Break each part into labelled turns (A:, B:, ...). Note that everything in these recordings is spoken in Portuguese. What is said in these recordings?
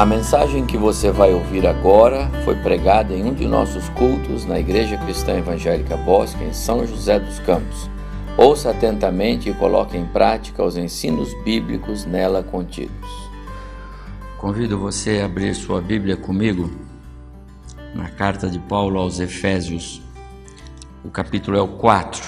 A: A mensagem que você vai ouvir agora foi pregada em um de nossos cultos na Igreja Cristã Evangélica Bosque, em São José dos Campos. Ouça atentamente e coloque em prática os ensinos bíblicos nela contidos. Convido você a abrir sua Bíblia comigo na carta de Paulo aos Efésios. O capítulo é o 4.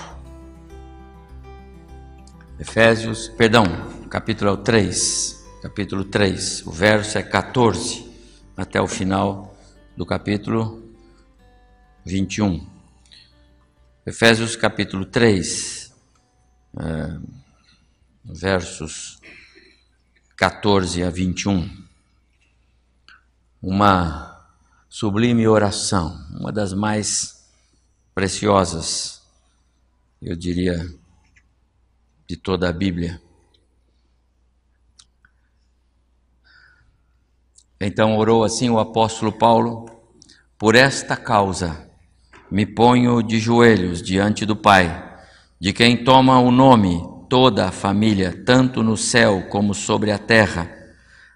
A: Efésios, perdão, o capítulo é o 3 capítulo 3, o verso é 14 até o final do capítulo 21. Efésios capítulo 3, é, versos 14 a 21. Uma sublime oração, uma das mais preciosas, eu diria, de toda a Bíblia. Então orou assim o apóstolo Paulo: Por esta causa me ponho de joelhos diante do Pai, de quem toma o nome toda a família, tanto no céu como sobre a terra,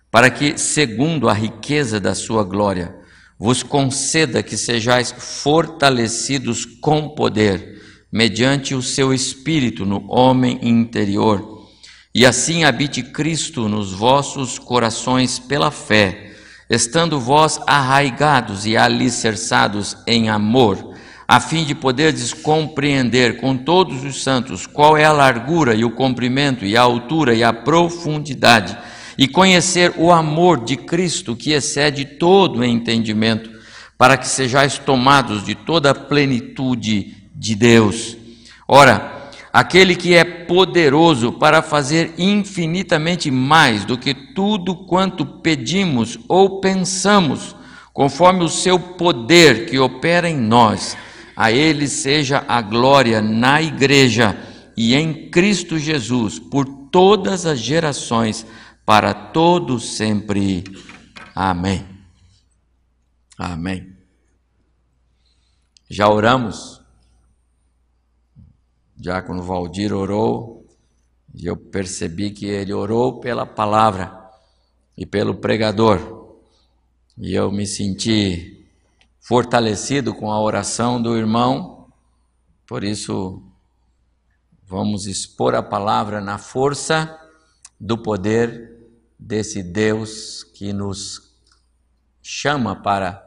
A: para que, segundo a riqueza da sua glória, vos conceda que sejais fortalecidos com poder, mediante o seu espírito no homem interior, e assim habite Cristo nos vossos corações pela fé estando vós arraigados e alicerçados em amor, a fim de poderdes compreender com todos os santos qual é a largura e o comprimento e a altura e a profundidade, e conhecer o amor de Cristo que excede todo entendimento, para que sejais tomados de toda a plenitude de Deus. Ora, aquele que é poderoso para fazer infinitamente mais do que tudo quanto pedimos ou pensamos, conforme o seu poder que opera em nós. A ele seja a glória na igreja e em Cristo Jesus por todas as gerações, para todos sempre. Amém. Amém. Já oramos? Diácono Valdir orou e eu percebi que ele orou pela palavra e pelo pregador. E eu me senti fortalecido com a oração do irmão, por isso vamos expor a palavra na força do poder desse Deus que nos chama para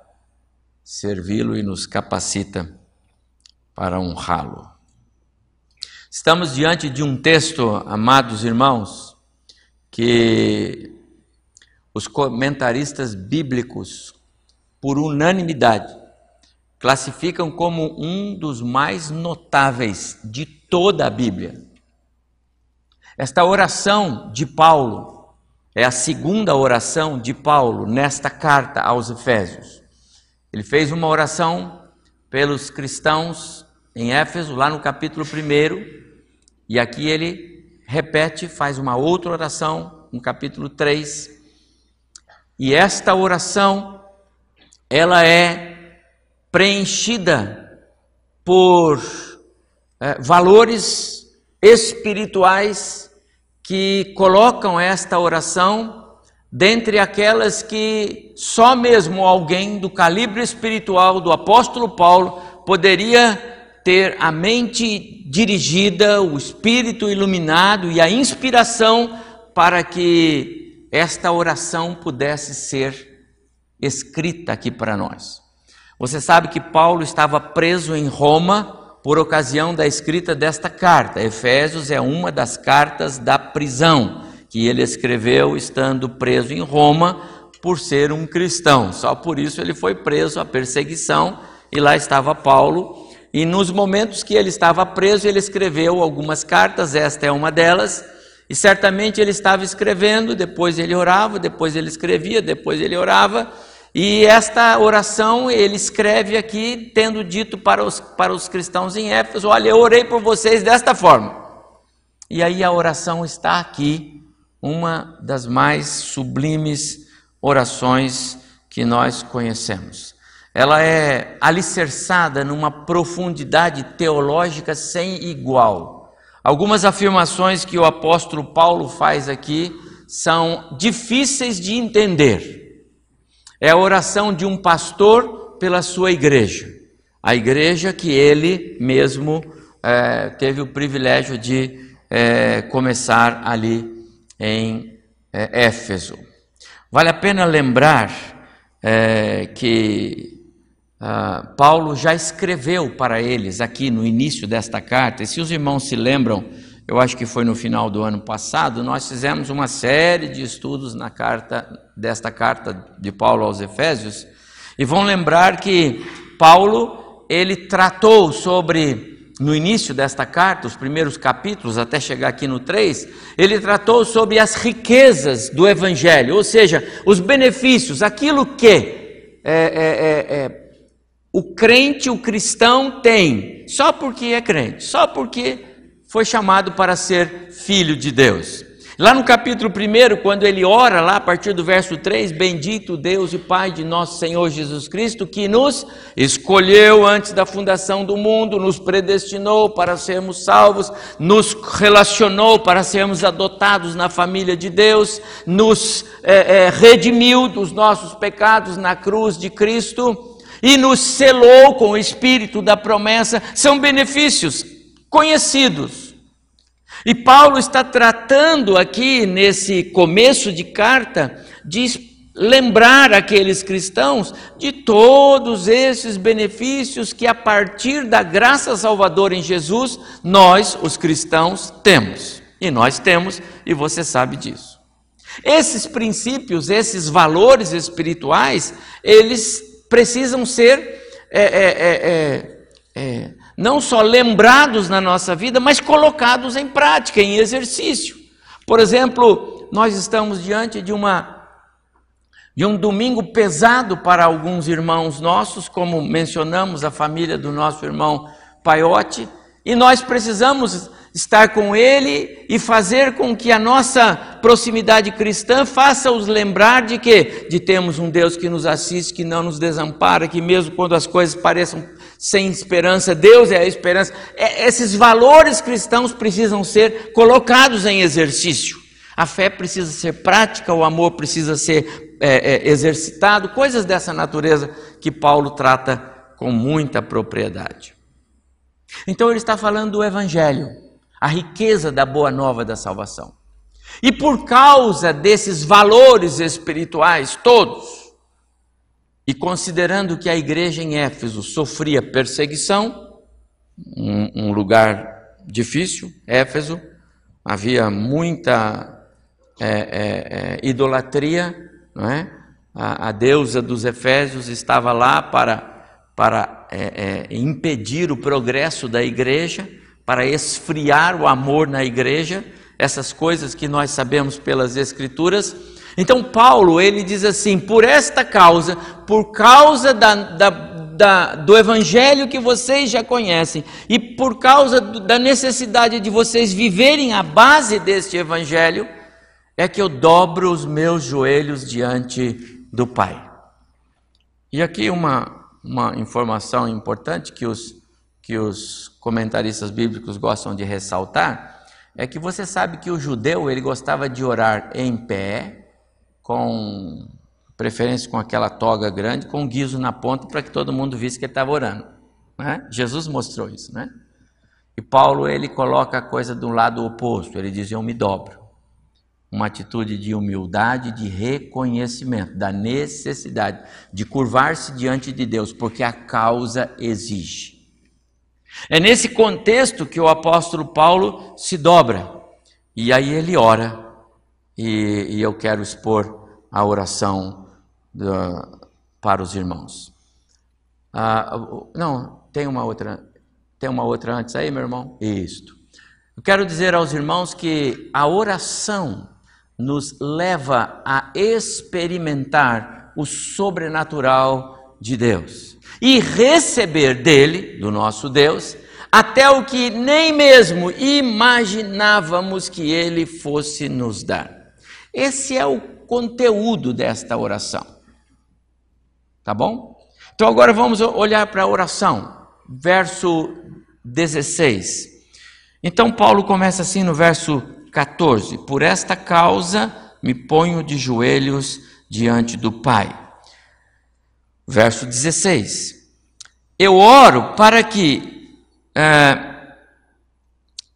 A: servi-lo e nos capacita para honrá-lo. Estamos diante de um texto, amados irmãos, que os comentaristas bíblicos, por unanimidade, classificam como um dos mais notáveis de toda a Bíblia. Esta oração de Paulo é a segunda oração de Paulo nesta carta aos Efésios. Ele fez uma oração pelos cristãos em Éfeso, lá no capítulo 1, e aqui ele repete, faz uma outra oração no capítulo 3. E esta oração ela é preenchida por é, valores espirituais que colocam esta oração dentre aquelas que só mesmo alguém do calibre espiritual do apóstolo Paulo poderia ter a mente dirigida, o espírito iluminado e a inspiração para que esta oração pudesse ser escrita aqui para nós. Você sabe que Paulo estava preso em Roma por ocasião da escrita desta carta. Efésios é uma das cartas da prisão que ele escreveu estando preso em Roma por ser um cristão. Só por isso ele foi preso à perseguição e lá estava Paulo e nos momentos que ele estava preso, ele escreveu algumas cartas, esta é uma delas, e certamente ele estava escrevendo, depois ele orava, depois ele escrevia, depois ele orava, e esta oração ele escreve aqui, tendo dito para os, para os cristãos em Éfeso: Olha, eu orei por vocês desta forma. E aí a oração está aqui, uma das mais sublimes orações que nós conhecemos ela é alicerçada numa profundidade teológica sem igual. Algumas afirmações que o apóstolo Paulo faz aqui são difíceis de entender, É a oração de um pastor pela sua igreja, a igreja que ele mesmo é, teve o privilégio de é, começar ali em é, Éfeso. Vale a pena lembrar é, que ah, Paulo já escreveu para eles aqui no início desta carta, e se os irmãos se lembram, eu acho que foi no final do ano passado, nós fizemos uma série de estudos na carta desta carta de Paulo aos Efésios, e vão lembrar que Paulo ele tratou sobre no início desta carta, os primeiros capítulos, até chegar aqui no 3, ele tratou sobre as riquezas do Evangelho, ou seja, os benefícios, aquilo que é, é, é, é, o crente, o cristão tem, só porque é crente, só porque foi chamado para ser filho de Deus. Lá no capítulo 1, quando ele ora, lá a partir do verso 3, bendito Deus e Pai de nosso Senhor Jesus Cristo, que nos escolheu antes da fundação do mundo, nos predestinou para sermos salvos, nos relacionou para sermos adotados na família de Deus, nos é, é, redimiu dos nossos pecados na cruz de Cristo e nos selou com o espírito da promessa, são benefícios conhecidos e Paulo está tratando aqui, nesse começo de carta, de lembrar aqueles cristãos de todos esses benefícios que, a partir da graça salvadora em Jesus, nós, os cristãos, temos. E nós temos, e você sabe disso. Esses princípios, esses valores espirituais, eles precisam ser é, é, é, não só lembrados na nossa vida, mas colocados em prática, em exercício. Por exemplo, nós estamos diante de uma de um domingo pesado para alguns irmãos nossos, como mencionamos a família do nosso irmão Paiote, e nós precisamos estar com ele e fazer com que a nossa proximidade cristã faça-os lembrar de que de temos um Deus que nos assiste, que não nos desampara, que mesmo quando as coisas pareçam sem esperança, Deus é a esperança. É, esses valores cristãos precisam ser colocados em exercício. A fé precisa ser prática, o amor precisa ser é, é, exercitado, coisas dessa natureza que Paulo trata com muita propriedade. Então ele está falando do Evangelho, a riqueza da boa nova da salvação. E por causa desses valores espirituais todos, e considerando que a igreja em Éfeso sofria perseguição, um, um lugar difícil, Éfeso, havia muita é, é, é, idolatria, não é? A, a, deusa dos Efésios estava lá para, para é, é, impedir o progresso da igreja, para esfriar o amor na igreja, essas coisas que nós sabemos pelas Escrituras. Então, Paulo, ele diz assim: por esta causa, por causa da, da, da, do evangelho que vocês já conhecem, e por causa da necessidade de vocês viverem a base deste evangelho, é que eu dobro os meus joelhos diante do Pai. E aqui uma, uma informação importante que os, que os comentaristas bíblicos gostam de ressaltar é que você sabe que o judeu ele gostava de orar em pé com preferência com aquela toga grande, com guiso na ponta, para que todo mundo visse que ele estava orando. Né? Jesus mostrou isso, né? E Paulo ele coloca a coisa do lado oposto. Ele diz: eu me dobro. Uma atitude de humildade, de reconhecimento da necessidade de curvar-se diante de Deus, porque a causa exige. É nesse contexto que o apóstolo Paulo se dobra. E aí ele ora. E, e eu quero expor a oração para os irmãos. Ah, não, tem uma outra, tem uma outra antes aí, meu irmão? Isto. Eu quero dizer aos irmãos que a oração nos leva a experimentar o sobrenatural de Deus e receber dele, do nosso Deus, até o que nem mesmo imaginávamos que ele fosse nos dar. Esse é o conteúdo desta oração. Tá bom? Então agora vamos olhar para a oração, verso 16. Então Paulo começa assim no verso 14: Por esta causa me ponho de joelhos diante do Pai. Verso 16: Eu oro para que, é,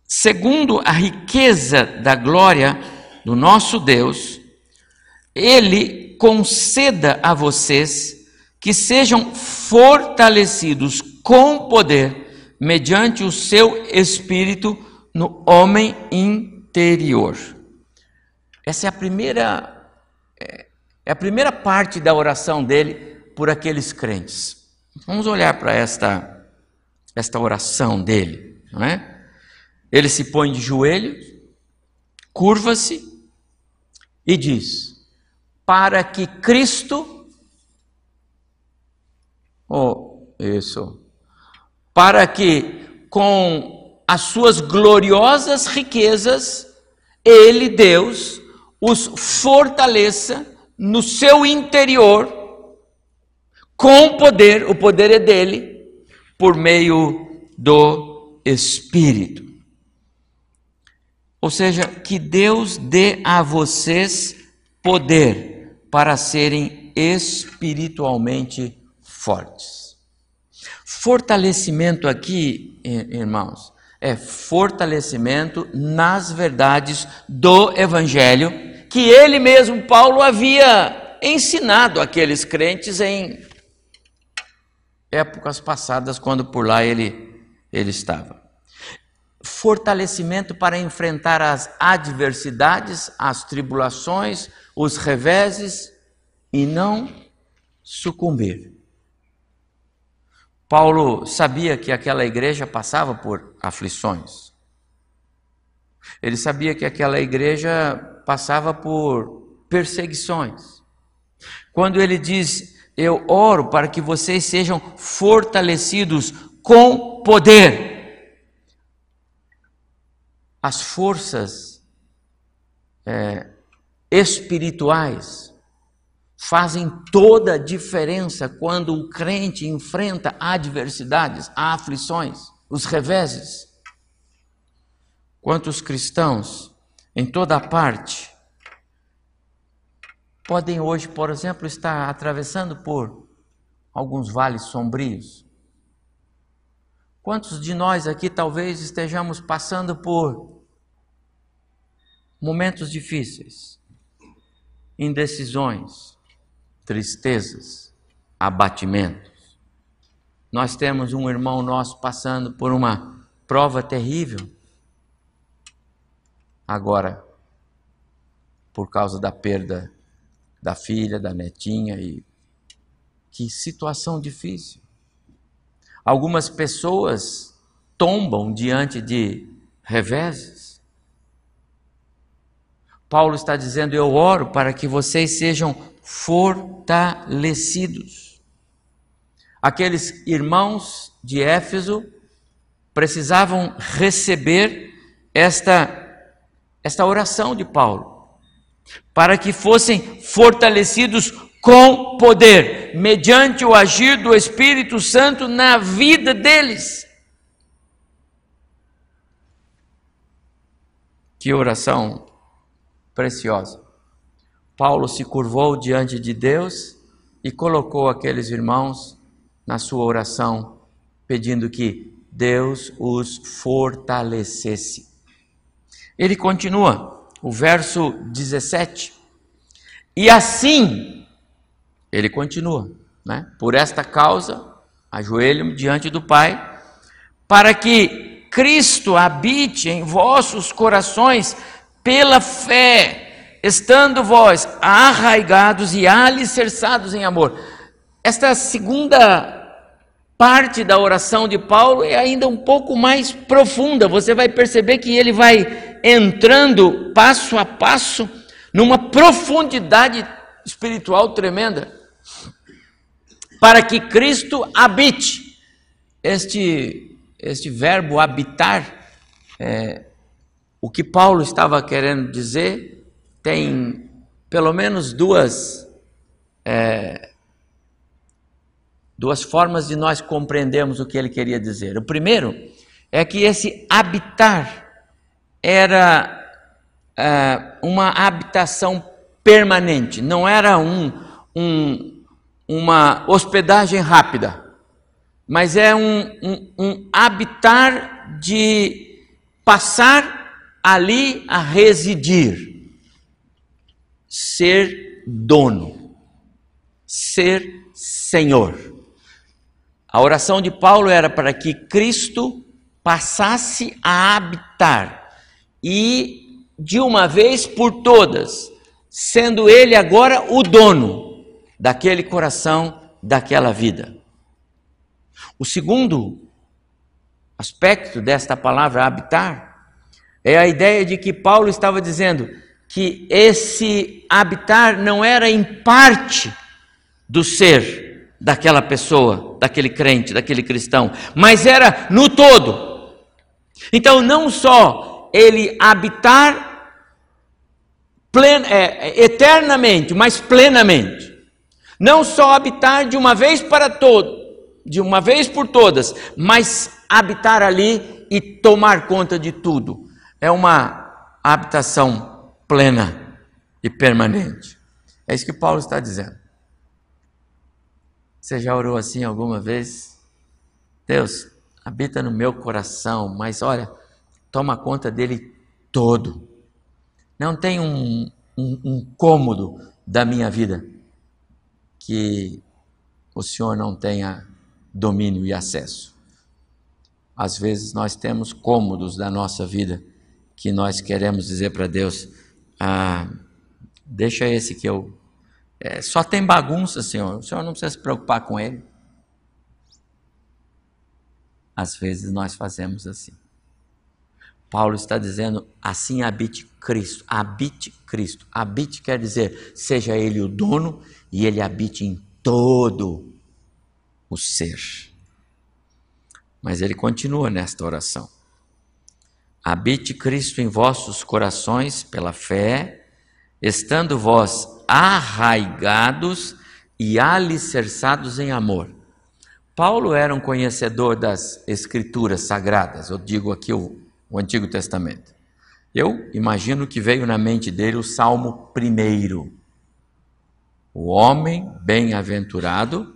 A: segundo a riqueza da glória do nosso Deus, Ele conceda a vocês que sejam fortalecidos com poder, mediante o seu espírito no homem interior. Essa é a primeira é, é a primeira parte da oração dele por aqueles crentes. Vamos olhar para esta esta oração dele, não é? Ele se põe de joelhos, curva-se e diz: para que Cristo, oh, isso, para que com as suas gloriosas riquezas, Ele, Deus, os fortaleça no seu interior com poder, o poder é dele, por meio do Espírito. Ou seja, que Deus dê a vocês poder para serem espiritualmente fortes. Fortalecimento aqui, irmãos, é fortalecimento nas verdades do Evangelho que ele mesmo, Paulo, havia ensinado aqueles crentes em épocas passadas, quando por lá ele, ele estava. Fortalecimento para enfrentar as adversidades, as tribulações, os reveses e não sucumbir. Paulo sabia que aquela igreja passava por aflições. Ele sabia que aquela igreja passava por perseguições. Quando ele diz: Eu oro para que vocês sejam fortalecidos com poder. As forças é, espirituais fazem toda a diferença quando o crente enfrenta adversidades, aflições, os reveses. Quantos cristãos em toda parte podem hoje, por exemplo, estar atravessando por alguns vales sombrios? Quantos de nós aqui talvez estejamos passando por momentos difíceis, indecisões, tristezas, abatimentos? Nós temos um irmão nosso passando por uma prova terrível agora por causa da perda da filha, da netinha e que situação difícil. Algumas pessoas tombam diante de reveses. Paulo está dizendo: Eu oro para que vocês sejam fortalecidos. Aqueles irmãos de Éfeso precisavam receber esta esta oração de Paulo, para que fossem fortalecidos com poder, mediante o agir do Espírito Santo na vida deles. Que oração preciosa. Paulo se curvou diante de Deus e colocou aqueles irmãos na sua oração, pedindo que Deus os fortalecesse. Ele continua, o verso 17. E assim, ele continua, né? Por esta causa, ajoelho-me diante do Pai, para que Cristo habite em vossos corações pela fé, estando vós arraigados e alicerçados em amor. Esta segunda parte da oração de Paulo é ainda um pouco mais profunda. Você vai perceber que ele vai entrando passo a passo numa profundidade espiritual tremenda, para que Cristo habite. Este, este verbo habitar, é, o que Paulo estava querendo dizer, tem pelo menos duas. É, duas formas de nós compreendermos o que ele queria dizer. O primeiro é que esse habitar era uh, uma habitação permanente, não era um, um, uma hospedagem rápida, mas é um, um, um habitar de passar ali a residir, ser dono, ser senhor. A oração de Paulo era para que Cristo passasse a habitar e, de uma vez por todas, sendo Ele agora o dono daquele coração, daquela vida. O segundo aspecto desta palavra habitar é a ideia de que Paulo estava dizendo que esse habitar não era em parte do ser daquela pessoa, daquele crente, daquele cristão, mas era no todo. Então, não só ele habitar plen, é, eternamente, mas plenamente. Não só habitar de uma vez para todo, de uma vez por todas, mas habitar ali e tomar conta de tudo. É uma habitação plena e permanente. É isso que Paulo está dizendo. Você já orou assim alguma vez? Deus, habita no meu coração, mas olha, toma conta dele todo. Não tem um, um, um cômodo da minha vida que o Senhor não tenha domínio e acesso. Às vezes nós temos cômodos da nossa vida que nós queremos dizer para Deus: ah, deixa esse que eu. É, só tem bagunça, Senhor. O Senhor não precisa se preocupar com ele. Às vezes nós fazemos assim. Paulo está dizendo: assim habite Cristo, habite Cristo. Habite quer dizer, seja Ele o dono e Ele habite em todo o ser. Mas ele continua nesta oração: Habite Cristo em vossos corações pela fé, estando vós arraigados e alicerçados em amor. Paulo era um conhecedor das Escrituras sagradas, eu digo aqui o, o Antigo Testamento. Eu imagino que veio na mente dele o Salmo primeiro. O homem bem-aventurado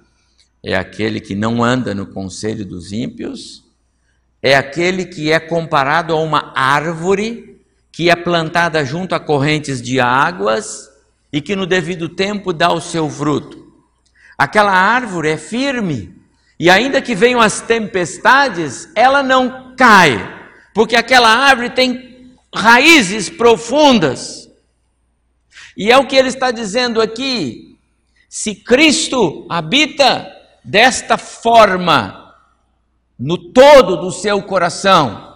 A: é aquele que não anda no conselho dos ímpios, é aquele que é comparado a uma árvore que é plantada junto a correntes de águas e que no devido tempo dá o seu fruto. Aquela árvore é firme e ainda que venham as tempestades, ela não cai, porque aquela árvore tem raízes profundas. E é o que ele está dizendo aqui: se Cristo habita desta forma no todo do seu coração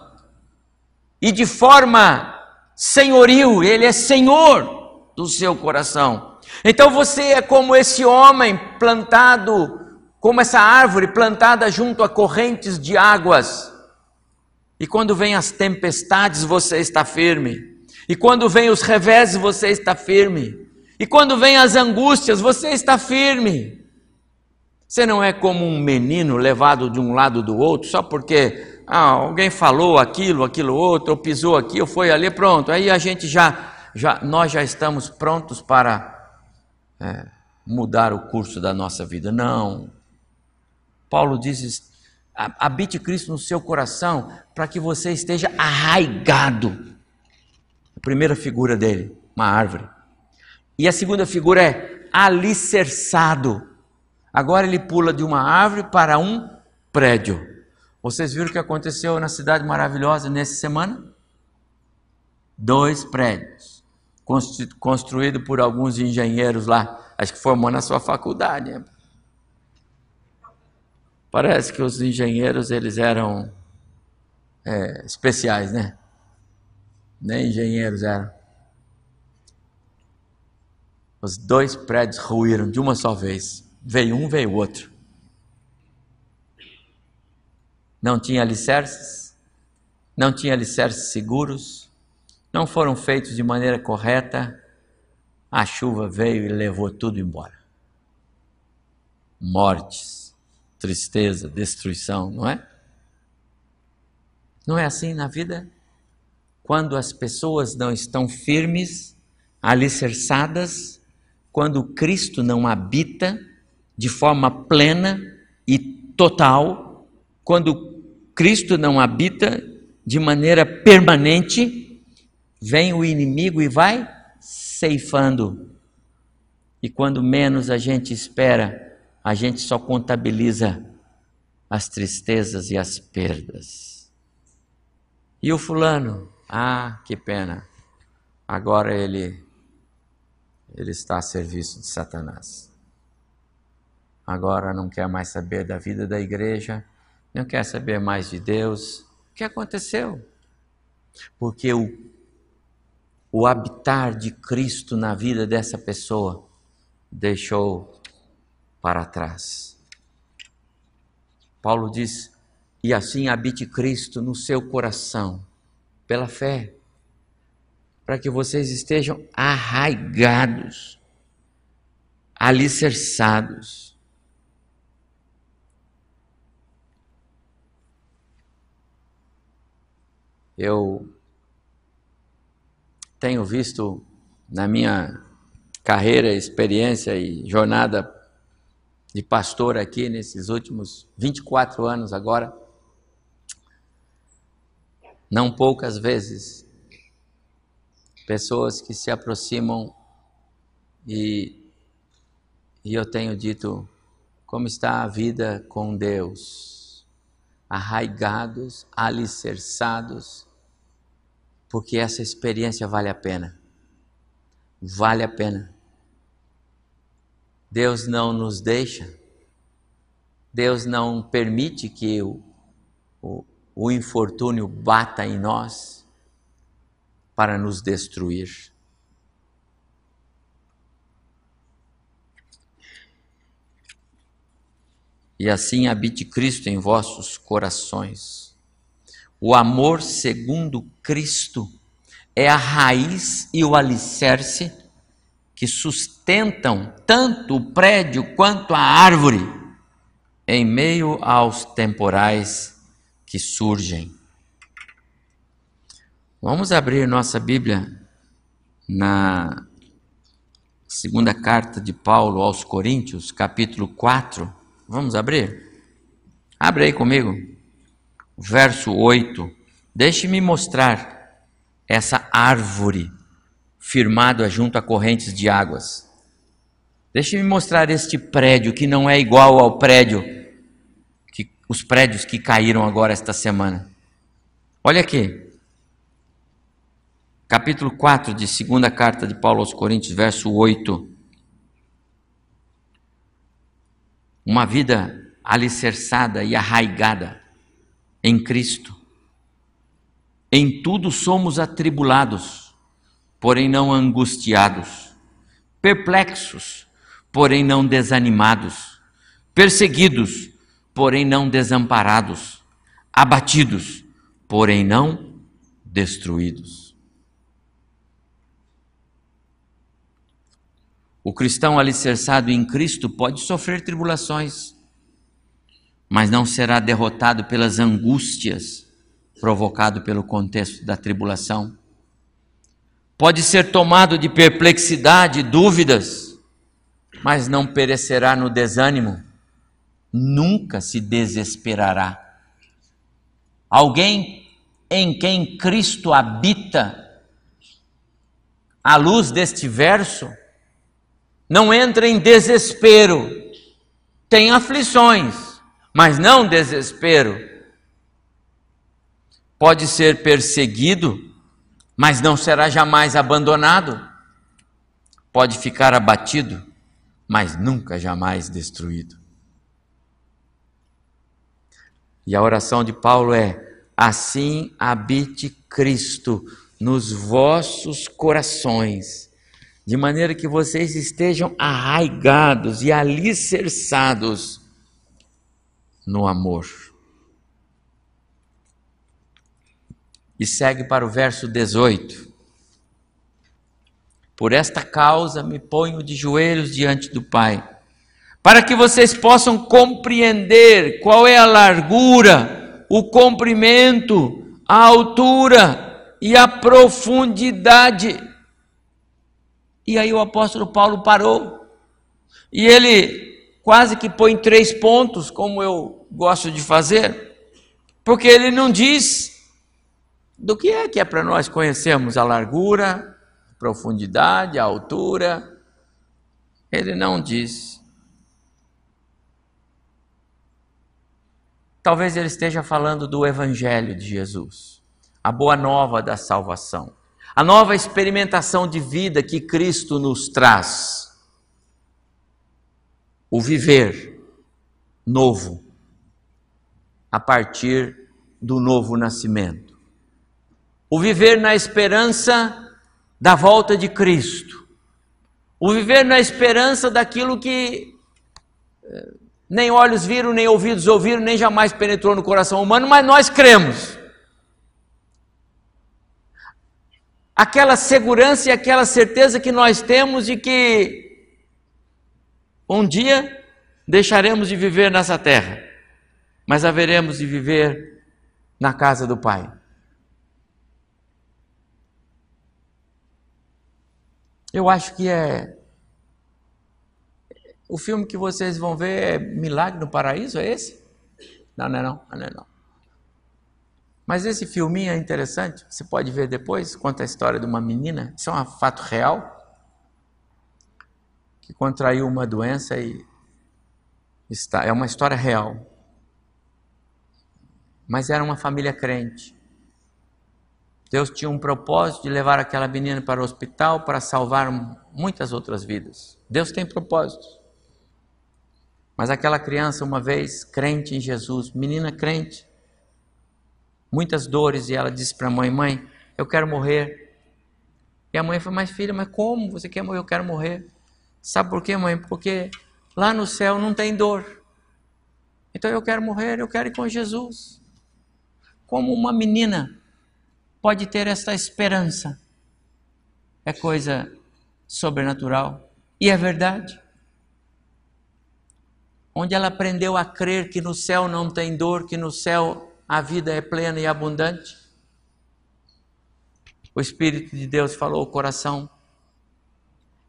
A: e de forma senhoril, ele é senhor do seu coração. Então você é como esse homem plantado, como essa árvore plantada junto a correntes de águas. E quando vem as tempestades, você está firme. E quando vem os reveses, você está firme. E quando vem as angústias, você está firme. Você não é como um menino levado de um lado do outro só porque ah, alguém falou aquilo, aquilo outro, ou pisou aqui, ou foi ali, pronto. Aí a gente já, já nós já estamos prontos para é, mudar o curso da nossa vida. Não. Paulo diz: habite Cristo no seu coração para que você esteja arraigado. A primeira figura dele, uma árvore. E a segunda figura é alicerçado Agora ele pula de uma árvore para um prédio. Vocês viram o que aconteceu na cidade maravilhosa nessa semana? Dois prédios, construído por alguns engenheiros lá, acho que formou na sua faculdade. Parece que os engenheiros eles eram é, especiais, né? Nem engenheiros eram. Os dois prédios ruíram de uma só vez. Veio um, veio outro. Não tinha alicerces, não tinha alicerces seguros, não foram feitos de maneira correta, a chuva veio e levou tudo embora. Mortes, tristeza, destruição, não é? Não é assim na vida? Quando as pessoas não estão firmes, alicerçadas, quando Cristo não habita, de forma plena e total, quando Cristo não habita de maneira permanente, vem o inimigo e vai ceifando. E quando menos a gente espera, a gente só contabiliza as tristezas e as perdas. E o fulano? Ah, que pena. Agora ele ele está a serviço de Satanás. Agora não quer mais saber da vida da igreja, não quer saber mais de Deus. O que aconteceu? Porque o, o habitar de Cristo na vida dessa pessoa deixou para trás. Paulo diz: e assim habite Cristo no seu coração, pela fé para que vocês estejam arraigados, alicerçados. Eu tenho visto na minha carreira, experiência e jornada de pastor aqui nesses últimos 24 anos agora, não poucas vezes pessoas que se aproximam e, e eu tenho dito como está a vida com Deus, arraigados, alicerçados, porque essa experiência vale a pena. Vale a pena. Deus não nos deixa, Deus não permite que o, o, o infortúnio bata em nós para nos destruir. E assim habite Cristo em vossos corações. O amor segundo Cristo é a raiz e o alicerce que sustentam tanto o prédio quanto a árvore em meio aos temporais que surgem. Vamos abrir nossa Bíblia na segunda carta de Paulo aos Coríntios, capítulo 4. Vamos abrir? Abre aí comigo. Verso 8. Deixe-me mostrar essa árvore firmada junto a correntes de águas. Deixe-me mostrar este prédio que não é igual ao prédio que os prédios que caíram agora esta semana. Olha aqui capítulo 4 de segunda carta de Paulo aos Coríntios, verso 8. Uma vida alicerçada e arraigada em Cristo. Em tudo somos atribulados, porém não angustiados, perplexos, porém não desanimados, perseguidos, porém não desamparados, abatidos, porém não destruídos. O cristão alicerçado em Cristo pode sofrer tribulações, mas não será derrotado pelas angústias provocado pelo contexto da tribulação. Pode ser tomado de perplexidade, dúvidas, mas não perecerá no desânimo, nunca se desesperará. Alguém em quem Cristo habita, à luz deste verso, não entra em desespero. Tem aflições, mas não desespero. Pode ser perseguido, mas não será jamais abandonado. Pode ficar abatido, mas nunca jamais destruído. E a oração de Paulo é: assim habite Cristo nos vossos corações de maneira que vocês estejam arraigados e alicerçados no amor. E segue para o verso 18. Por esta causa me ponho de joelhos diante do Pai, para que vocês possam compreender qual é a largura, o comprimento, a altura e a profundidade e aí o apóstolo Paulo parou. E ele quase que põe três pontos, como eu gosto de fazer, porque ele não diz do que é que é para nós conhecermos a largura, a profundidade, a altura. Ele não diz. Talvez ele esteja falando do Evangelho de Jesus, a boa nova da salvação, a nova experimentação de vida que Cristo nos traz o viver novo a partir do novo nascimento. O viver na esperança da volta de Cristo. O viver na esperança daquilo que eh, nem olhos viram, nem ouvidos ouviram, nem jamais penetrou no coração humano, mas nós cremos. Aquela segurança e aquela certeza que nós temos de que um dia deixaremos de viver nessa terra, mas haveremos de viver na casa do Pai. Eu acho que é. O filme que vocês vão ver é Milagre no Paraíso, é esse? Não, não é não, não é não. Mas esse filminho é interessante, você pode ver depois, conta a história de uma menina, isso é um fato real que contraiu uma doença e está, é uma história real. Mas era uma família crente. Deus tinha um propósito de levar aquela menina para o hospital para salvar muitas outras vidas. Deus tem propósitos. Mas aquela criança, uma vez crente em Jesus, menina crente, muitas dores, e ela disse para a mãe: Mãe, eu quero morrer. E a mãe falou: Mas filha, mas como você quer morrer? Eu quero morrer. Sabe por quê, mãe? Porque lá no céu não tem dor. Então eu quero morrer, eu quero ir com Jesus. Como uma menina pode ter essa esperança? É coisa sobrenatural. E é verdade. Onde ela aprendeu a crer que no céu não tem dor, que no céu a vida é plena e abundante. O Espírito de Deus falou o coração.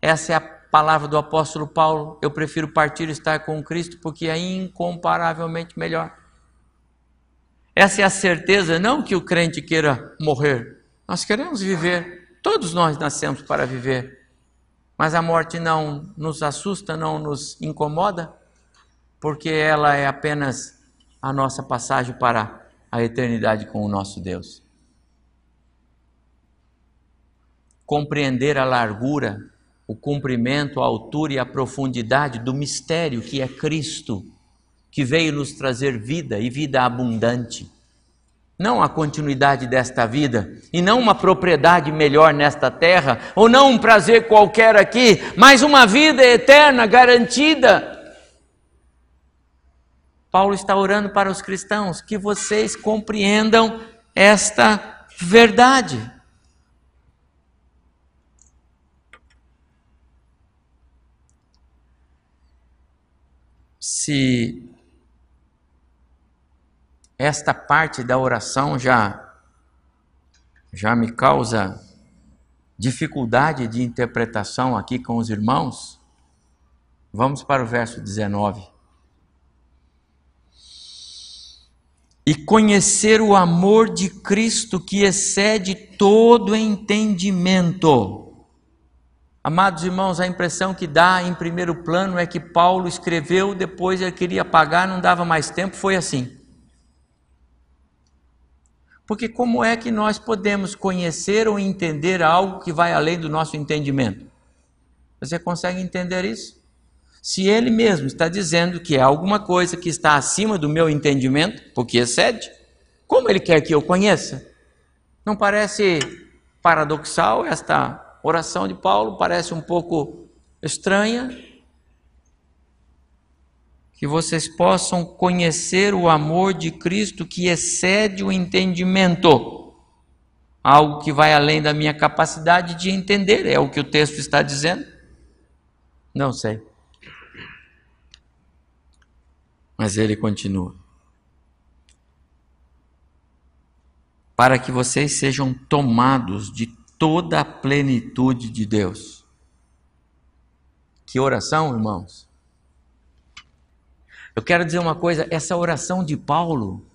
A: Essa é a palavra do apóstolo Paulo, eu prefiro partir e estar com Cristo porque é incomparavelmente melhor. Essa é a certeza, não que o crente queira morrer. Nós queremos viver, todos nós nascemos para viver. Mas a morte não nos assusta, não nos incomoda, porque ela é apenas a nossa passagem para a eternidade com o nosso Deus. Compreender a largura o comprimento, a altura e a profundidade do mistério que é Cristo, que veio nos trazer vida e vida abundante. Não a continuidade desta vida, e não uma propriedade melhor nesta terra, ou não um prazer qualquer aqui, mas uma vida eterna garantida. Paulo está orando para os cristãos que vocês compreendam esta verdade. se esta parte da oração já já me causa dificuldade de interpretação aqui com os irmãos, vamos para o verso 19. E conhecer o amor de Cristo que excede todo entendimento Amados irmãos, a impressão que dá em primeiro plano é que Paulo escreveu, depois ele queria pagar, não dava mais tempo, foi assim. Porque como é que nós podemos conhecer ou entender algo que vai além do nosso entendimento? Você consegue entender isso? Se ele mesmo está dizendo que é alguma coisa que está acima do meu entendimento, porque excede, como ele quer que eu conheça? Não parece paradoxal esta oração de Paulo parece um pouco estranha. Que vocês possam conhecer o amor de Cristo que excede o entendimento, algo que vai além da minha capacidade de entender, é o que o texto está dizendo? Não sei. Mas ele continua. Para que vocês sejam tomados de toda a plenitude de Deus. Que oração, irmãos? Eu quero dizer uma coisa: essa oração de Paulo,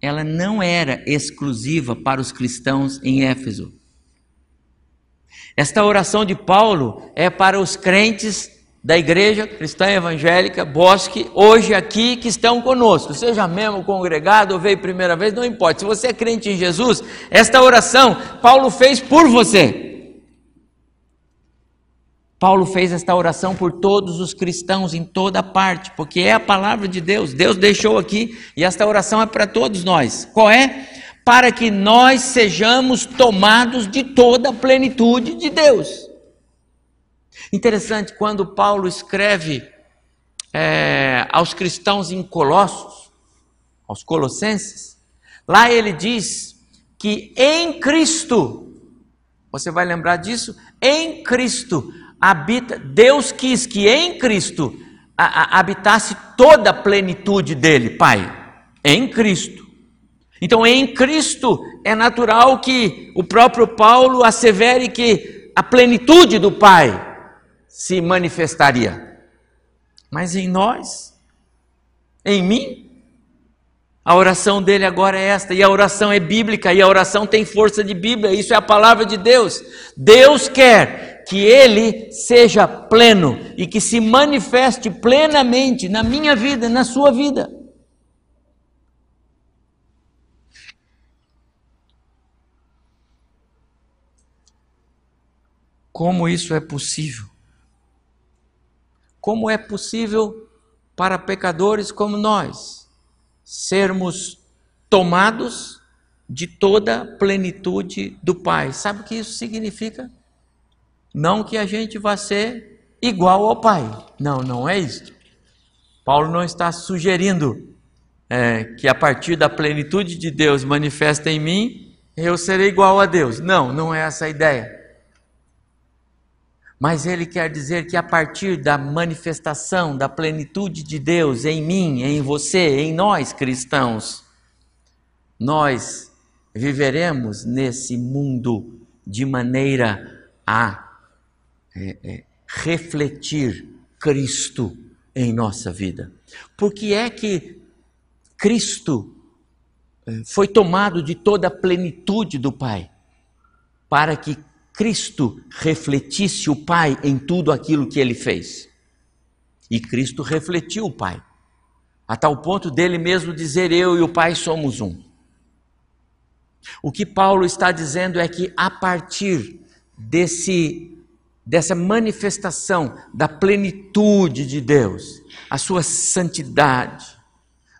A: ela não era exclusiva para os cristãos em Éfeso. Esta oração de Paulo é para os crentes da igreja cristã evangélica Bosque, hoje aqui, que estão conosco, seja mesmo congregado ou veio primeira vez, não importa. Se você é crente em Jesus, esta oração Paulo fez por você. Paulo fez esta oração por todos os cristãos em toda parte, porque é a palavra de Deus. Deus deixou aqui e esta oração é para todos nós. Qual é? Para que nós sejamos tomados de toda a plenitude de Deus. Interessante, quando Paulo escreve é, aos cristãos em Colossos, aos Colossenses, lá ele diz que em Cristo, você vai lembrar disso? Em Cristo habita, Deus quis que em Cristo a, a, habitasse toda a plenitude dele, Pai, em Cristo. Então, em Cristo é natural que o próprio Paulo assevere que a plenitude do Pai se manifestaria. Mas em nós, em mim, a oração dele agora é esta, e a oração é bíblica, e a oração tem força de Bíblia, isso é a palavra de Deus. Deus quer que ele seja pleno e que se manifeste plenamente na minha vida, na sua vida. Como isso é possível? Como é possível para pecadores como nós? sermos tomados de toda a plenitude do Pai. Sabe o que isso significa? Não que a gente vá ser igual ao Pai. Não, não é isso. Paulo não está sugerindo é, que a partir da plenitude de Deus manifesta em mim, eu serei igual a Deus. Não, não é essa a ideia. Mas ele quer dizer que a partir da manifestação da plenitude de Deus em mim, em você, em nós cristãos, nós viveremos nesse mundo de maneira a é, é, refletir Cristo em nossa vida. Porque é que Cristo é, foi tomado de toda a plenitude do Pai, para que Cristo refletisse o Pai em tudo aquilo que ele fez. E Cristo refletiu o Pai, a tal ponto dele mesmo dizer: Eu e o Pai somos um. O que Paulo está dizendo é que a partir desse dessa manifestação da plenitude de Deus, a sua santidade,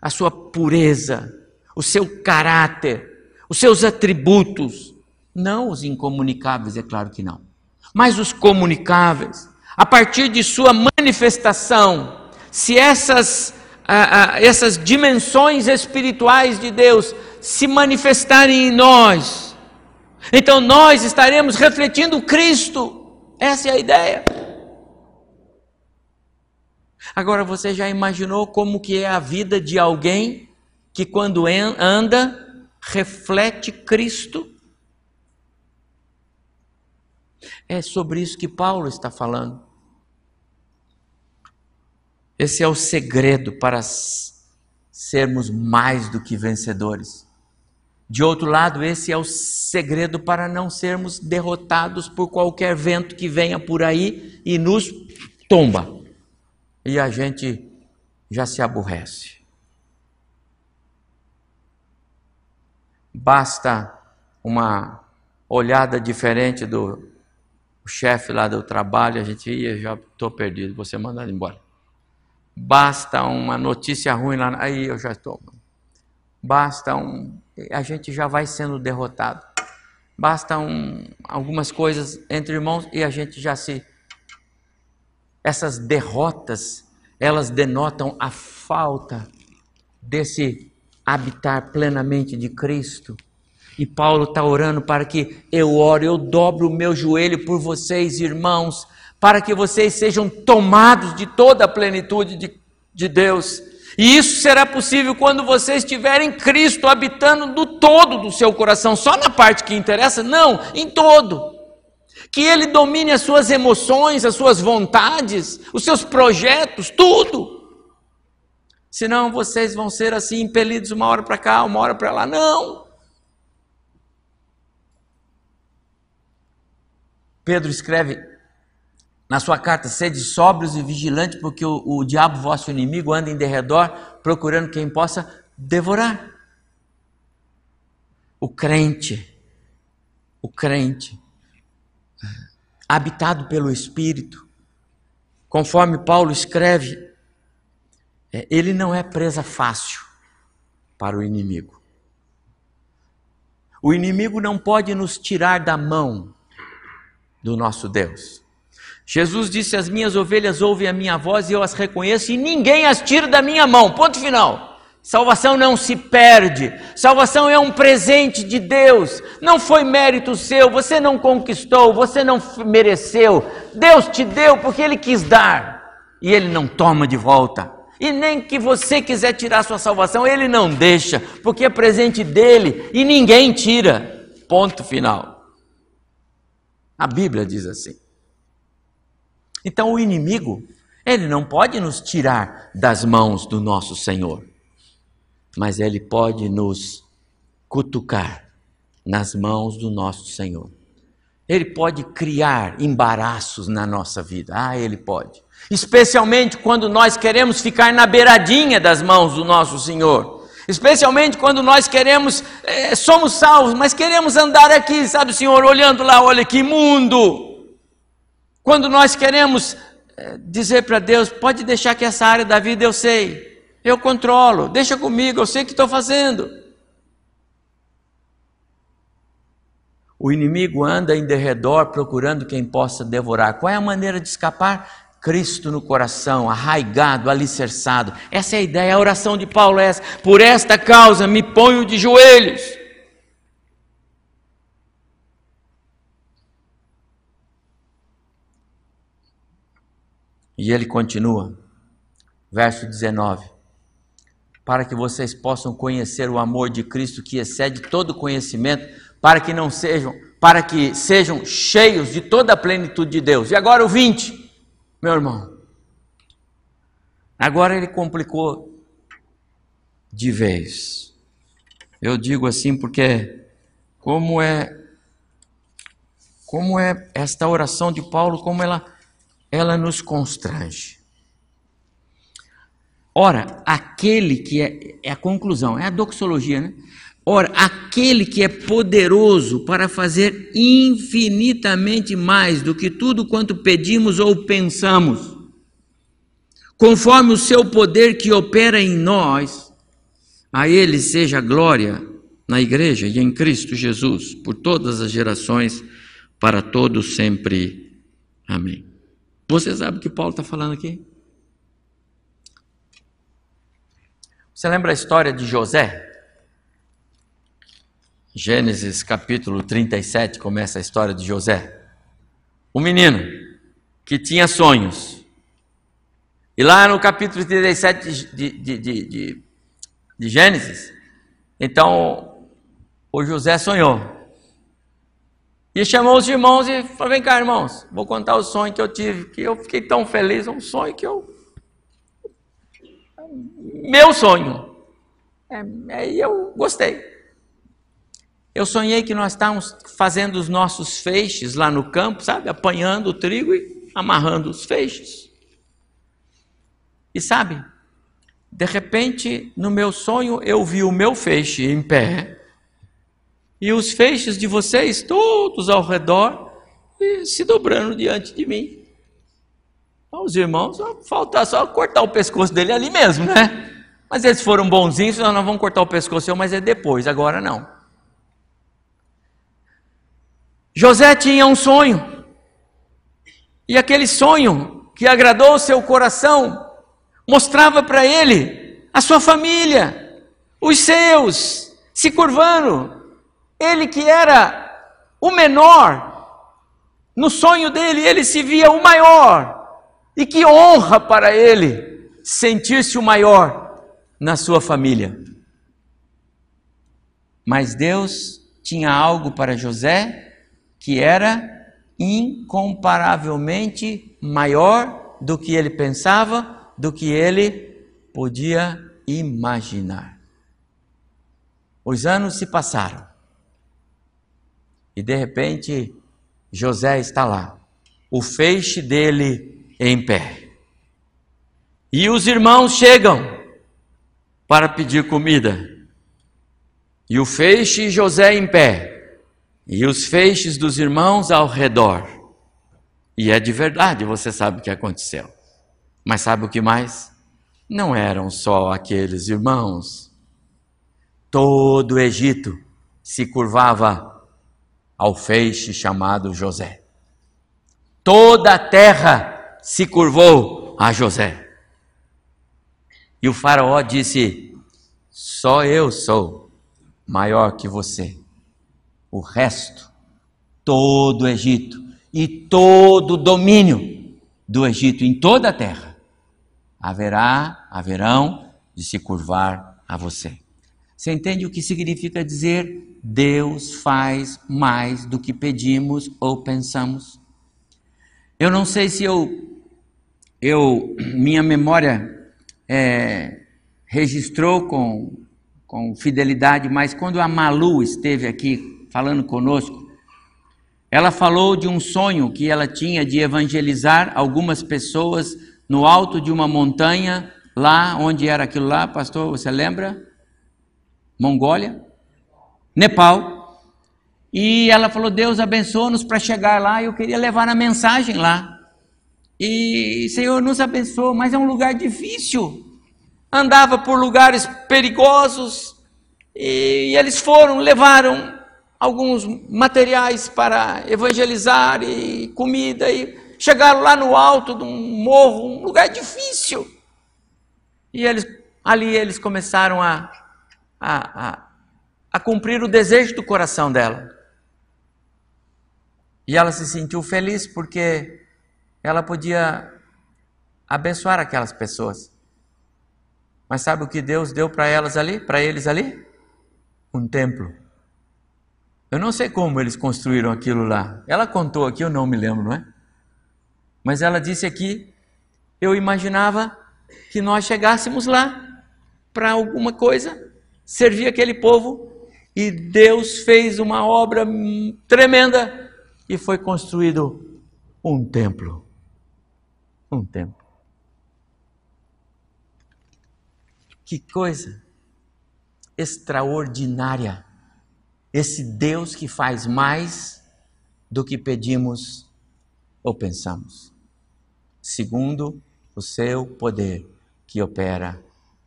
A: a sua pureza, o seu caráter, os seus atributos, não os incomunicáveis, é claro que não. Mas os comunicáveis, a partir de sua manifestação, se essas, ah, ah, essas dimensões espirituais de Deus se manifestarem em nós, então nós estaremos refletindo Cristo. Essa é a ideia. Agora você já imaginou como que é a vida de alguém que quando anda reflete Cristo? É sobre isso que Paulo está falando. Esse é o segredo para sermos mais do que vencedores. De outro lado, esse é o segredo para não sermos derrotados por qualquer vento que venha por aí e nos tomba. E a gente já se aborrece. Basta uma olhada diferente do o chefe lá do trabalho, a gente ia, já estou perdido, você mandado embora. Basta uma notícia ruim lá, aí eu já estou. Basta um, a gente já vai sendo derrotado. Basta um, algumas coisas entre irmãos e a gente já se. Essas derrotas, elas denotam a falta desse habitar plenamente de Cristo e Paulo está orando para que eu ore, eu dobro o meu joelho por vocês, irmãos, para que vocês sejam tomados de toda a plenitude de, de Deus. E isso será possível quando vocês tiverem Cristo habitando no todo do seu coração, só na parte que interessa? Não, em todo. Que Ele domine as suas emoções, as suas vontades, os seus projetos, tudo. Senão vocês vão ser assim impelidos uma hora para cá, uma hora para lá. Não! Pedro escreve na sua carta: sede sóbrios e vigilantes, porque o, o diabo, vosso inimigo, anda em derredor, procurando quem possa devorar. O crente, o crente, habitado pelo Espírito, conforme Paulo escreve, é, ele não é presa fácil para o inimigo. O inimigo não pode nos tirar da mão do nosso Deus. Jesus disse: As minhas ovelhas ouvem a minha voz e eu as reconheço, e ninguém as tira da minha mão. Ponto final. Salvação não se perde, salvação é um presente de Deus, não foi mérito seu, você não conquistou, você não mereceu, Deus te deu porque Ele quis dar e Ele não toma de volta. E nem que você quiser tirar sua salvação, ele não deixa, porque é presente dele e ninguém tira. Ponto final. A Bíblia diz assim. Então o inimigo, ele não pode nos tirar das mãos do nosso Senhor, mas ele pode nos cutucar nas mãos do nosso Senhor. Ele pode criar embaraços na nossa vida. Ah, ele pode especialmente quando nós queremos ficar na beiradinha das mãos do nosso Senhor. Especialmente quando nós queremos, é, somos salvos, mas queremos andar aqui, sabe, Senhor, olhando lá, olha que mundo. Quando nós queremos é, dizer para Deus, pode deixar que essa área da vida eu sei, eu controlo, deixa comigo, eu sei o que estou fazendo. O inimigo anda em derredor procurando quem possa devorar. Qual é a maneira de escapar? Cristo no coração, arraigado, alicerçado. Essa é a ideia, a oração de Paulo é essa. Por esta causa me ponho de joelhos. E ele continua, verso 19: Para que vocês possam conhecer o amor de Cristo que excede todo conhecimento, para que não sejam, para que sejam cheios de toda a plenitude de Deus. E agora o 20 meu irmão, agora ele complicou de vez. Eu digo assim porque como é como é esta oração de Paulo, como ela ela nos constrange. Ora, aquele que é, é a conclusão, é a doxologia, né? Ora, aquele que é poderoso para fazer infinitamente mais do que tudo quanto pedimos ou pensamos, conforme o seu poder que opera em nós, a ele seja glória na igreja e em Cristo Jesus, por todas as gerações, para todos sempre. Amém. Você sabe o que Paulo está falando aqui? Você lembra a história de José? Gênesis capítulo 37 começa a história de José. Um menino que tinha sonhos. E lá no capítulo 37 de, de, de, de, de Gênesis, então o José sonhou. E chamou os irmãos e falou: Vem cá, irmãos, vou contar o sonho que eu tive, que eu fiquei tão feliz, um sonho que eu. Meu sonho. É, aí eu gostei. Eu sonhei que nós estávamos fazendo os nossos feixes lá no campo, sabe? Apanhando o trigo e amarrando os feixes. E sabe, de repente, no meu sonho, eu vi o meu feixe em pé e os feixes de vocês todos ao redor se dobrando diante de mim. Então, os irmãos, falta só cortar o pescoço dele ali mesmo, né? Mas eles foram bonzinhos, nós não vamos cortar o pescoço, mas é depois, agora não. José tinha um sonho. E aquele sonho que agradou seu coração mostrava para ele a sua família, os seus, se curvando. Ele que era o menor, no sonho dele ele se via o maior. E que honra para ele sentir-se o maior na sua família. Mas Deus tinha algo para José que era incomparavelmente maior do que ele pensava, do que ele podia imaginar. Os anos se passaram e de repente José está lá, o feixe dele em pé. E os irmãos chegam para pedir comida. E o feixe José em pé, e os feixes dos irmãos ao redor. E é de verdade, você sabe o que aconteceu. Mas sabe o que mais? Não eram só aqueles irmãos. Todo o Egito se curvava ao feixe chamado José. Toda a terra se curvou a José. E o Faraó disse: Só eu sou maior que você. O resto, todo o Egito e todo o domínio do Egito em toda a terra haverá, haverão de se curvar a você. Você entende o que significa dizer Deus faz mais do que pedimos ou pensamos? Eu não sei se eu, eu minha memória é, registrou com, com fidelidade, mas quando a Malu esteve aqui falando conosco, ela falou de um sonho que ela tinha de evangelizar algumas pessoas no alto de uma montanha, lá onde era aquilo lá, pastor, você lembra? Mongólia? Nepal. E ela falou: Deus abençoa-nos para chegar lá. Eu queria levar a mensagem lá. E Senhor nos abençoa, mas é um lugar difícil. Andava por lugares perigosos. E eles foram, levaram alguns materiais para evangelizar e comida e chegaram lá no alto de um morro, um lugar difícil. E eles, ali eles começaram a, a, a, a cumprir o desejo do coração dela. E ela se sentiu feliz porque ela podia abençoar aquelas pessoas. Mas sabe o que Deus deu para elas ali, para eles ali? Um templo. Eu não sei como eles construíram aquilo lá. Ela contou aqui, eu não me lembro, não é? Mas ela disse aqui: eu imaginava que nós chegássemos lá para alguma coisa, servir aquele povo, e Deus fez uma obra tremenda e foi construído um templo. Um templo. Que coisa extraordinária! Esse Deus que faz mais do que pedimos ou pensamos segundo o seu poder que opera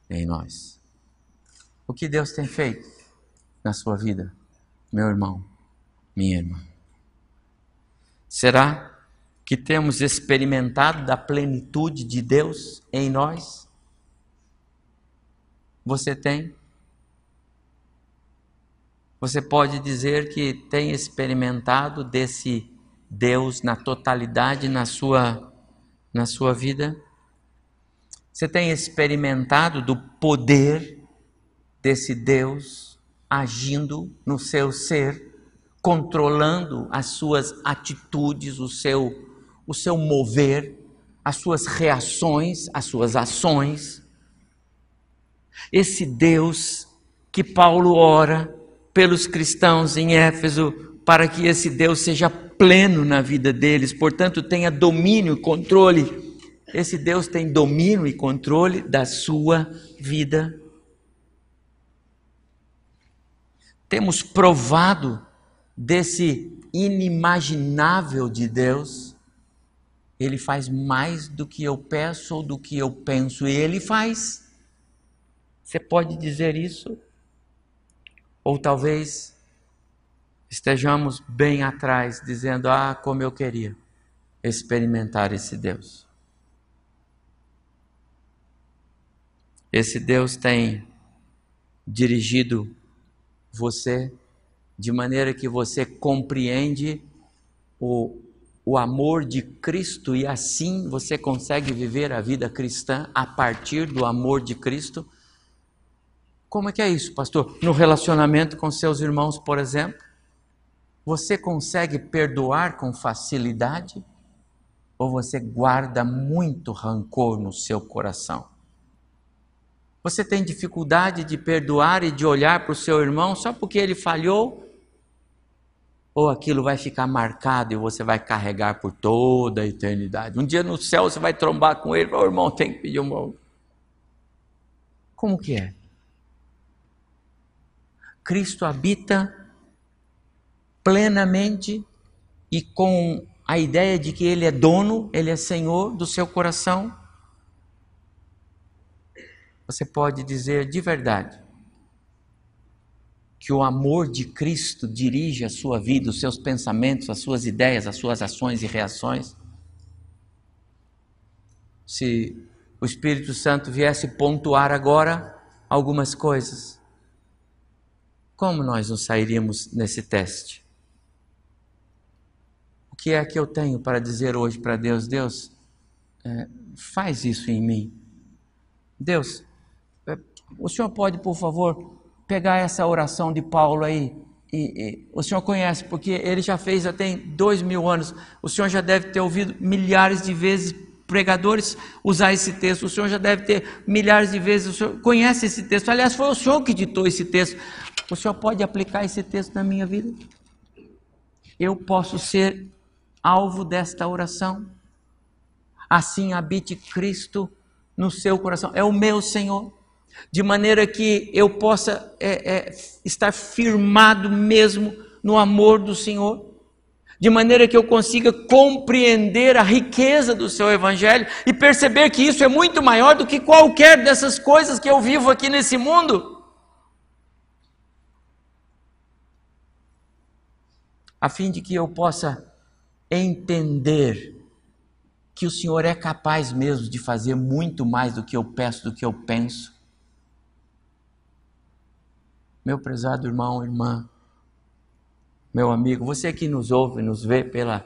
A: em nós. O que Deus tem feito na sua vida, meu irmão, minha irmã? Será que temos experimentado da plenitude de Deus em nós? Você tem? Você pode dizer que tem experimentado desse Deus na totalidade na sua na sua vida? Você tem experimentado do poder desse Deus agindo no seu ser, controlando as suas atitudes, o seu, o seu mover, as suas reações, as suas ações? Esse Deus que Paulo ora pelos cristãos em Éfeso, para que esse Deus seja pleno na vida deles, portanto, tenha domínio e controle. Esse Deus tem domínio e controle da sua vida. Temos provado desse inimaginável de Deus. Ele faz mais do que eu peço ou do que eu penso, e ele faz. Você pode dizer isso? Ou talvez estejamos bem atrás, dizendo: Ah, como eu queria experimentar esse Deus. Esse Deus tem dirigido você de maneira que você compreende o, o amor de Cristo e assim você consegue viver a vida cristã a partir do amor de Cristo. Como é que é isso, pastor? No relacionamento com seus irmãos, por exemplo? Você consegue perdoar com facilidade? Ou você guarda muito rancor no seu coração? Você tem dificuldade de perdoar e de olhar para o seu irmão só porque ele falhou? Ou aquilo vai ficar marcado e você vai carregar por toda a eternidade? Um dia no céu você vai trombar com ele oh, irmão, tem que pedir um bom. Como que é? Cristo habita plenamente e com a ideia de que Ele é dono, Ele é Senhor do seu coração você pode dizer de verdade que o amor de Cristo dirige a sua vida, os seus pensamentos, as suas ideias, as suas ações e reações? Se o Espírito Santo viesse pontuar agora algumas coisas, como nós nos sairíamos nesse teste? O que é que eu tenho para dizer hoje para Deus? Deus, é, faz isso em mim. Deus, o senhor pode, por favor, pegar essa oração de Paulo aí? E, e, o senhor conhece, porque ele já fez até dois mil anos. O senhor já deve ter ouvido milhares de vezes pregadores usar esse texto. O senhor já deve ter milhares de vezes. O senhor conhece esse texto. Aliás, foi o senhor que ditou esse texto. O senhor pode aplicar esse texto na minha vida? Eu posso ser alvo desta oração? Assim habite Cristo no seu coração. É o meu Senhor de maneira que eu possa é, é, estar firmado mesmo no amor do Senhor, de maneira que eu consiga compreender a riqueza do seu Evangelho e perceber que isso é muito maior do que qualquer dessas coisas que eu vivo aqui nesse mundo. A fim de que eu possa entender que o Senhor é capaz mesmo de fazer muito mais do que eu peço, do que eu penso meu prezado irmão, irmã, meu amigo, você que nos ouve, nos vê pela,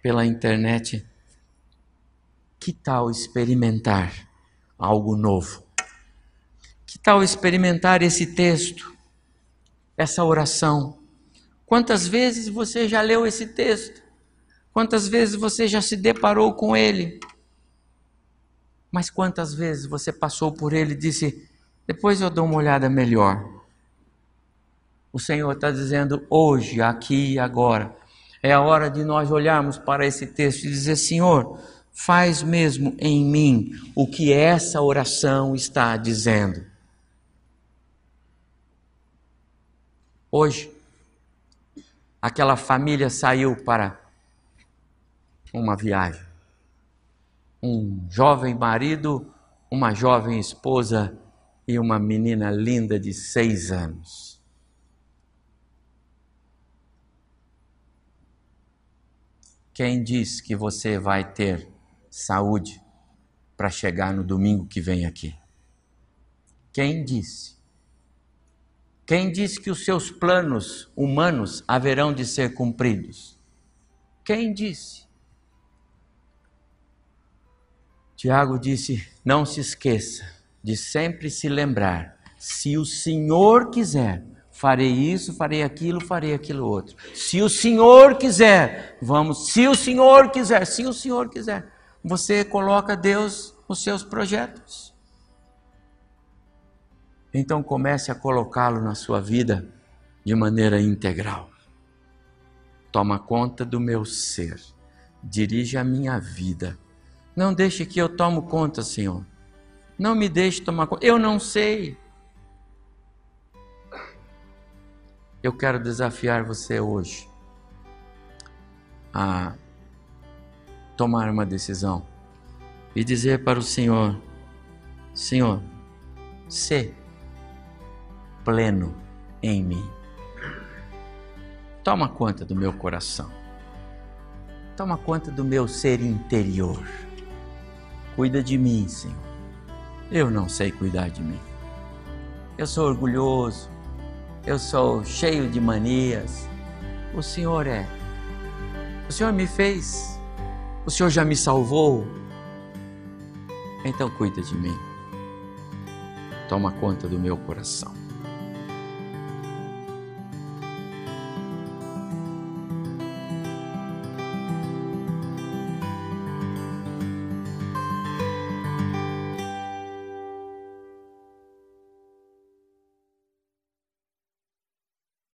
A: pela internet, que tal experimentar algo novo? Que tal experimentar esse texto, essa oração? Quantas vezes você já leu esse texto? Quantas vezes você já se deparou com ele? Mas quantas vezes você passou por ele e disse: depois eu dou uma olhada melhor? O Senhor está dizendo hoje, aqui e agora. É a hora de nós olharmos para esse texto e dizer: Senhor, faz mesmo em mim o que essa oração está dizendo. Hoje, aquela família saiu para uma viagem. Um jovem marido, uma jovem esposa e uma menina linda de seis anos. Quem diz que você vai ter saúde para chegar no domingo que vem aqui? Quem disse? Quem disse que os seus planos humanos haverão de ser cumpridos? Quem disse? Tiago disse: Não se esqueça de sempre se lembrar, se o Senhor quiser, farei isso, farei aquilo, farei aquilo outro. Se o Senhor quiser, vamos, se o Senhor quiser, se o Senhor quiser, você coloca Deus nos seus projetos. Então comece a colocá-lo na sua vida de maneira integral. Toma conta do meu ser, dirige a minha vida. Não deixe que eu tomo conta, Senhor. Não me deixe tomar conta. Eu não sei. Eu quero desafiar você hoje a tomar uma decisão e dizer para o Senhor: Senhor, se pleno em mim. Toma conta do meu coração. Toma conta do meu ser interior. Cuida de mim, Senhor. Eu não sei cuidar de mim. Eu sou orgulhoso eu sou cheio de manias. O Senhor é. O Senhor me fez. O Senhor já me salvou. Então cuida de mim. Toma conta do meu coração.